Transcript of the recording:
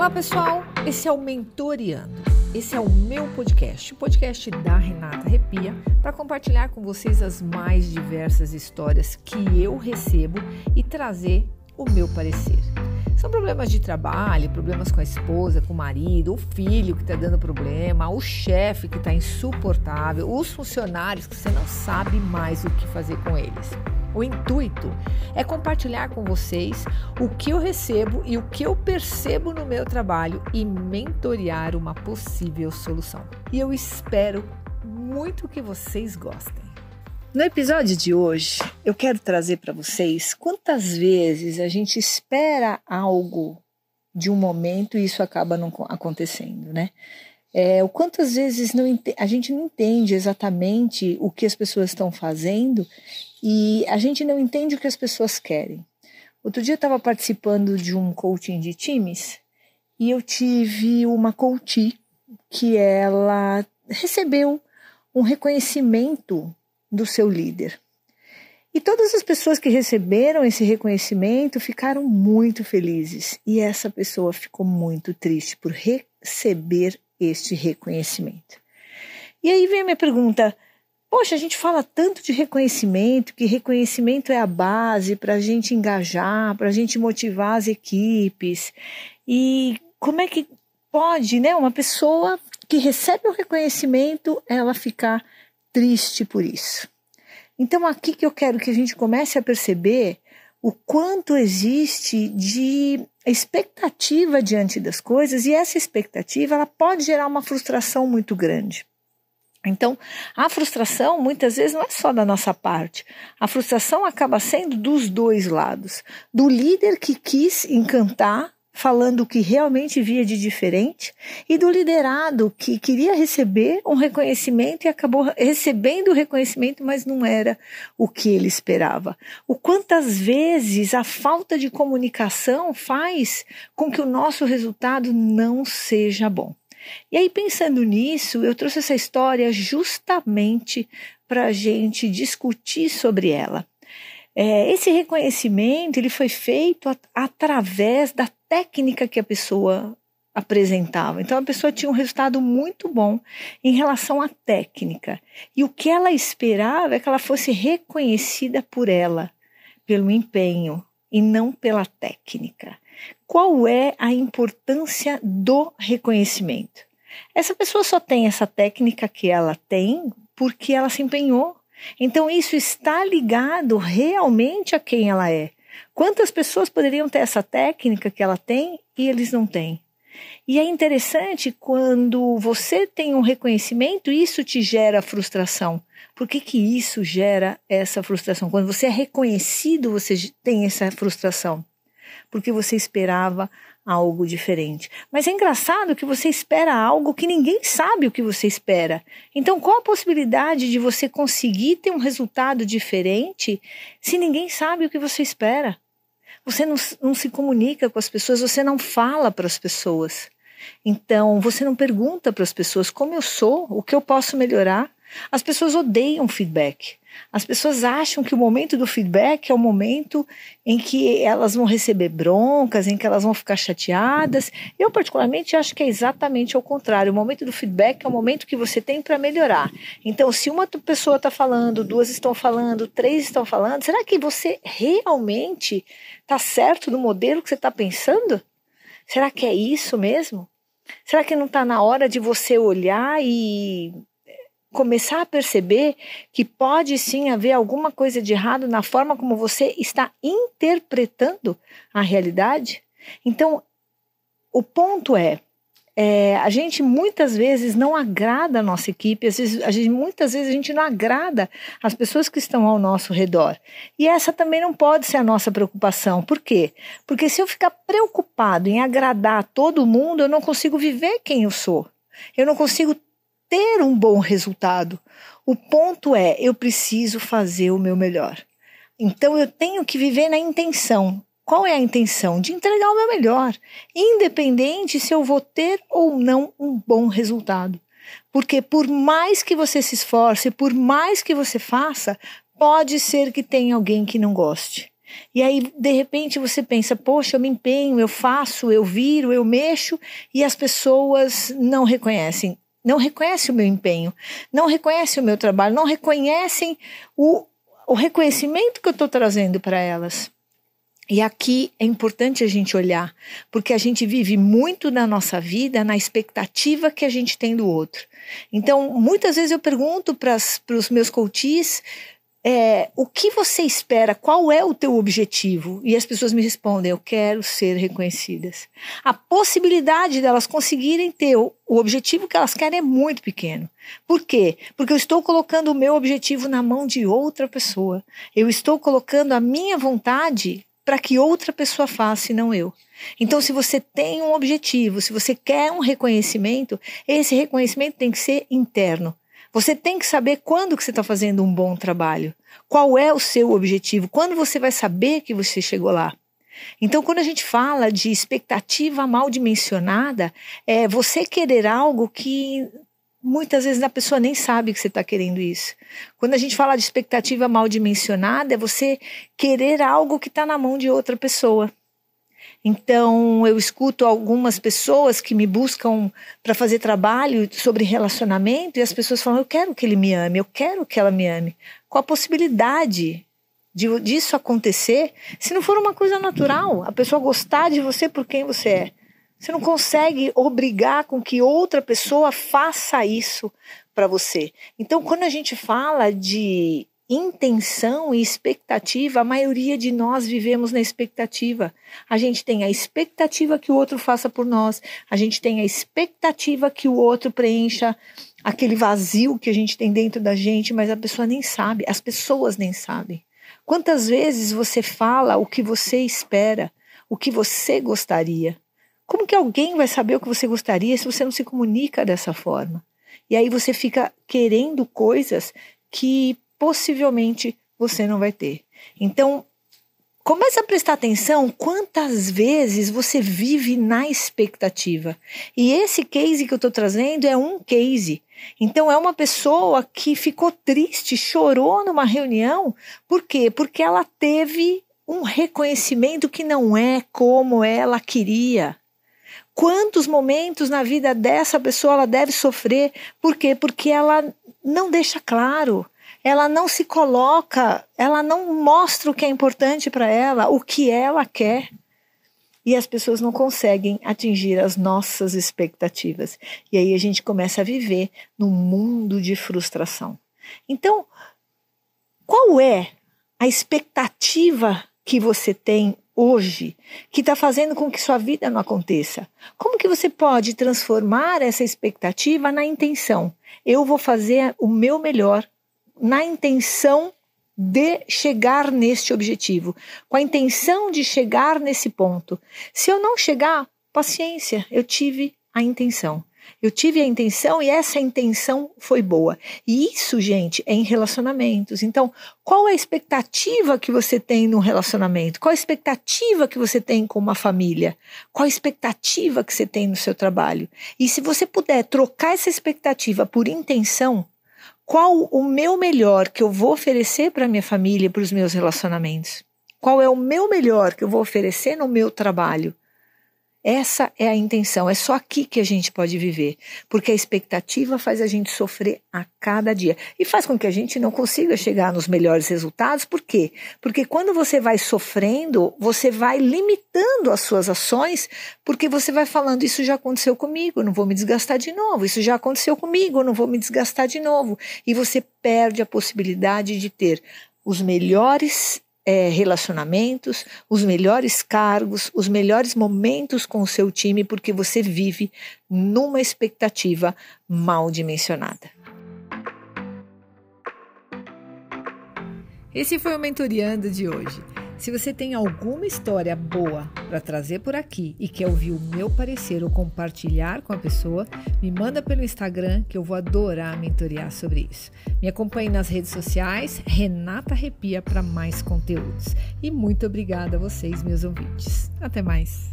Olá, pessoal. Esse é o Mentoriando. Esse é o meu podcast, o podcast da Renata Repia, para compartilhar com vocês as mais diversas histórias que eu recebo e trazer o meu parecer. São problemas de trabalho, problemas com a esposa, com o marido, o filho que está dando problema, o chefe que está insuportável, os funcionários que você não sabe mais o que fazer com eles. O intuito é compartilhar com vocês o que eu recebo e o que eu percebo no meu trabalho e mentorear uma possível solução. E eu espero muito que vocês gostem. No episódio de hoje, eu quero trazer para vocês quantas vezes a gente espera algo de um momento e isso acaba não acontecendo, né? É, o quantas vezes não, a gente não entende exatamente o que as pessoas estão fazendo e a gente não entende o que as pessoas querem. Outro dia eu estava participando de um coaching de times e eu tive uma coach que ela recebeu um reconhecimento do seu líder. E todas as pessoas que receberam esse reconhecimento ficaram muito felizes. E essa pessoa ficou muito triste por receber este reconhecimento. E aí vem a minha pergunta: poxa, a gente fala tanto de reconhecimento, que reconhecimento é a base para a gente engajar, para a gente motivar as equipes. E como é que pode, né, uma pessoa que recebe o reconhecimento, ela ficar triste por isso? Então, aqui que eu quero que a gente comece a perceber o quanto existe de expectativa diante das coisas e essa expectativa ela pode gerar uma frustração muito grande. Então, a frustração muitas vezes não é só da nossa parte. A frustração acaba sendo dos dois lados. Do líder que quis encantar falando o que realmente via de diferente, e do liderado que queria receber um reconhecimento e acabou recebendo o reconhecimento, mas não era o que ele esperava. O quantas vezes a falta de comunicação faz com que o nosso resultado não seja bom. E aí, pensando nisso, eu trouxe essa história justamente para a gente discutir sobre ela. É, esse reconhecimento ele foi feito at através da técnica que a pessoa apresentava. Então a pessoa tinha um resultado muito bom em relação à técnica. E o que ela esperava é que ela fosse reconhecida por ela, pelo empenho e não pela técnica. Qual é a importância do reconhecimento? Essa pessoa só tem essa técnica que ela tem porque ela se empenhou então isso está ligado realmente a quem ela é. Quantas pessoas poderiam ter essa técnica que ela tem e eles não têm? E é interessante quando você tem um reconhecimento, isso te gera frustração. Por que, que isso gera essa frustração? Quando você é reconhecido, você tem essa frustração. Porque você esperava algo diferente. Mas é engraçado que você espera algo que ninguém sabe o que você espera. Então, qual a possibilidade de você conseguir ter um resultado diferente se ninguém sabe o que você espera? Você não, não se comunica com as pessoas, você não fala para as pessoas. Então, você não pergunta para as pessoas como eu sou, o que eu posso melhorar. As pessoas odeiam feedback. As pessoas acham que o momento do feedback é o momento em que elas vão receber broncas, em que elas vão ficar chateadas. Eu, particularmente, acho que é exatamente ao contrário. O momento do feedback é o momento que você tem para melhorar. Então, se uma pessoa está falando, duas estão falando, três estão falando, será que você realmente está certo no modelo que você está pensando? Será que é isso mesmo? Será que não está na hora de você olhar e começar a perceber que pode sim haver alguma coisa de errado na forma como você está interpretando a realidade. Então, o ponto é, é, a gente muitas vezes não agrada a nossa equipe, às vezes, a gente, muitas vezes a gente não agrada as pessoas que estão ao nosso redor. E essa também não pode ser a nossa preocupação. Por quê? Porque se eu ficar preocupado em agradar todo mundo, eu não consigo viver quem eu sou. Eu não consigo ter um bom resultado. O ponto é, eu preciso fazer o meu melhor. Então eu tenho que viver na intenção. Qual é a intenção? De entregar o meu melhor, independente se eu vou ter ou não um bom resultado. Porque por mais que você se esforce, por mais que você faça, pode ser que tenha alguém que não goste. E aí, de repente, você pensa: poxa, eu me empenho, eu faço, eu viro, eu mexo, e as pessoas não reconhecem. Não reconhecem o meu empenho, não reconhecem o meu trabalho, não reconhecem o, o reconhecimento que eu estou trazendo para elas. E aqui é importante a gente olhar, porque a gente vive muito na nossa vida na expectativa que a gente tem do outro. Então, muitas vezes eu pergunto para os meus coaches é, o que você espera, qual é o teu objetivo? E as pessoas me respondem, eu quero ser reconhecidas. A possibilidade delas conseguirem ter o, o objetivo que elas querem é muito pequeno. Por quê? Porque eu estou colocando o meu objetivo na mão de outra pessoa. Eu estou colocando a minha vontade para que outra pessoa faça e não eu. Então, se você tem um objetivo, se você quer um reconhecimento, esse reconhecimento tem que ser interno. Você tem que saber quando que você está fazendo um bom trabalho. Qual é o seu objetivo? Quando você vai saber que você chegou lá? Então, quando a gente fala de expectativa mal dimensionada, é você querer algo que muitas vezes a pessoa nem sabe que você está querendo isso. Quando a gente fala de expectativa mal dimensionada, é você querer algo que está na mão de outra pessoa. Então, eu escuto algumas pessoas que me buscam para fazer trabalho sobre relacionamento e as pessoas falam: Eu quero que ele me ame, eu quero que ela me ame. Qual a possibilidade de, disso acontecer se não for uma coisa natural? A pessoa gostar de você por quem você é. Você não consegue obrigar com que outra pessoa faça isso para você. Então, quando a gente fala de intenção e expectativa, a maioria de nós vivemos na expectativa. A gente tem a expectativa que o outro faça por nós, a gente tem a expectativa que o outro preencha aquele vazio que a gente tem dentro da gente, mas a pessoa nem sabe, as pessoas nem sabem. Quantas vezes você fala o que você espera, o que você gostaria? Como que alguém vai saber o que você gostaria se você não se comunica dessa forma? E aí você fica querendo coisas que possivelmente você não vai ter. Então, comece a prestar atenção quantas vezes você vive na expectativa. E esse case que eu estou trazendo é um case. Então, é uma pessoa que ficou triste, chorou numa reunião. Por quê? Porque ela teve um reconhecimento que não é como ela queria. Quantos momentos na vida dessa pessoa ela deve sofrer? Por quê? Porque ela não deixa claro, ela não se coloca, ela não mostra o que é importante para ela, o que ela quer. E as pessoas não conseguem atingir as nossas expectativas. E aí a gente começa a viver num mundo de frustração. Então, qual é a expectativa que você tem hoje que está fazendo com que sua vida não aconteça? Como que você pode transformar essa expectativa na intenção? Eu vou fazer o meu melhor na intenção de chegar neste objetivo, com a intenção de chegar nesse ponto. Se eu não chegar, paciência, eu tive a intenção. Eu tive a intenção e essa intenção foi boa. E isso, gente, é em relacionamentos. Então, qual é a expectativa que você tem no relacionamento? Qual a expectativa que você tem com uma família? Qual a expectativa que você tem no seu trabalho? E se você puder trocar essa expectativa por intenção, qual o meu melhor que eu vou oferecer para minha família, para os meus relacionamentos? Qual é o meu melhor que eu vou oferecer no meu trabalho? Essa é a intenção, é só aqui que a gente pode viver, porque a expectativa faz a gente sofrer a cada dia e faz com que a gente não consiga chegar nos melhores resultados. Por quê? Porque quando você vai sofrendo, você vai limitando as suas ações, porque você vai falando: Isso já aconteceu comigo, não vou me desgastar de novo, isso já aconteceu comigo, não vou me desgastar de novo. E você perde a possibilidade de ter os melhores é, relacionamentos, os melhores cargos, os melhores momentos com o seu time, porque você vive numa expectativa mal dimensionada. Esse foi o Mentoriando de hoje. Se você tem alguma história boa para trazer por aqui e quer ouvir o meu parecer ou compartilhar com a pessoa, me manda pelo Instagram que eu vou adorar mentorear sobre isso. Me acompanhe nas redes sociais, Renata Arrepia para mais conteúdos. E muito obrigada a vocês, meus ouvintes. Até mais.